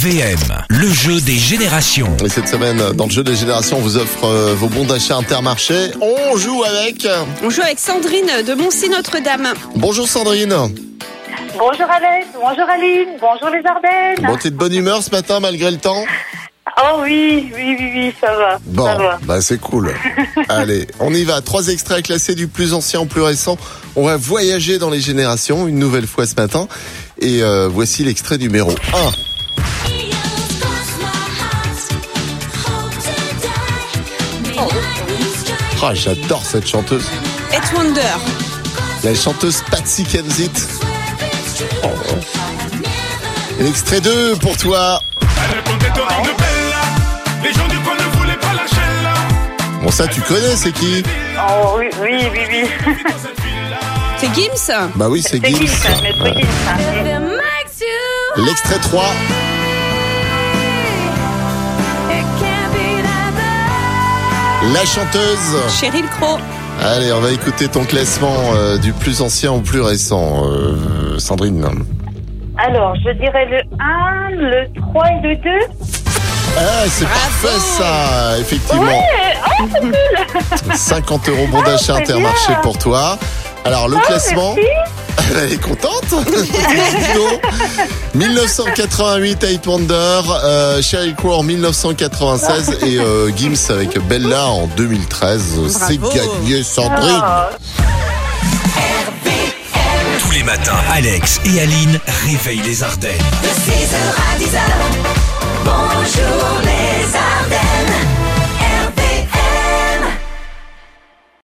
RVM, le jeu des générations. Et cette semaine, dans le jeu des générations, on vous offre euh, vos bons d'achat Intermarché. On joue avec. On joue avec Sandrine de Moncy-Notre-Dame. Bonjour Sandrine. Bonjour Alex, bonjour Aline, bonjour les Ardennes. Bon, t'es de bonne humeur ce matin malgré le temps Oh oui, oui, oui, oui, ça va. Bon, Ça va. bah c'est cool. Allez, on y va. Trois extraits classés du plus ancien au plus récent. On va voyager dans les générations une nouvelle fois ce matin. Et euh, voici l'extrait numéro 1. Ah, j'adore cette chanteuse. Et Wonder. La chanteuse Patsy Kensit. Oh. L'extrait 2 pour toi. Bon, ça, tu connais, c'est qui Oh oui, oui, oui, oui. C'est Gims Bah oui, c'est C'est Gims. Gims, Gims. L'extrait 3. La chanteuse. Cheryl Crow. Allez, on va écouter ton classement euh, du plus ancien au plus récent, euh, Sandrine. Alors, je dirais le 1, le 3 et le 2. Ah, c'est parfait ça, effectivement. Ouais, oh, c'est cool. 50 euros bon d'achat c'est Intermarché bien. pour toi. Alors, le Oh, classement, merci. elle est contente Dis donc. 1988, Eight Wonder, euh, Sheryl Crow en 1996 et euh, Gims avec Bella en 2013. C'est Bravo. gagné, Sandrine. Ah. Tous les matins, Alex et Aline réveillent les Ardennes. De 6h à 10h, bonjour les Ardennes.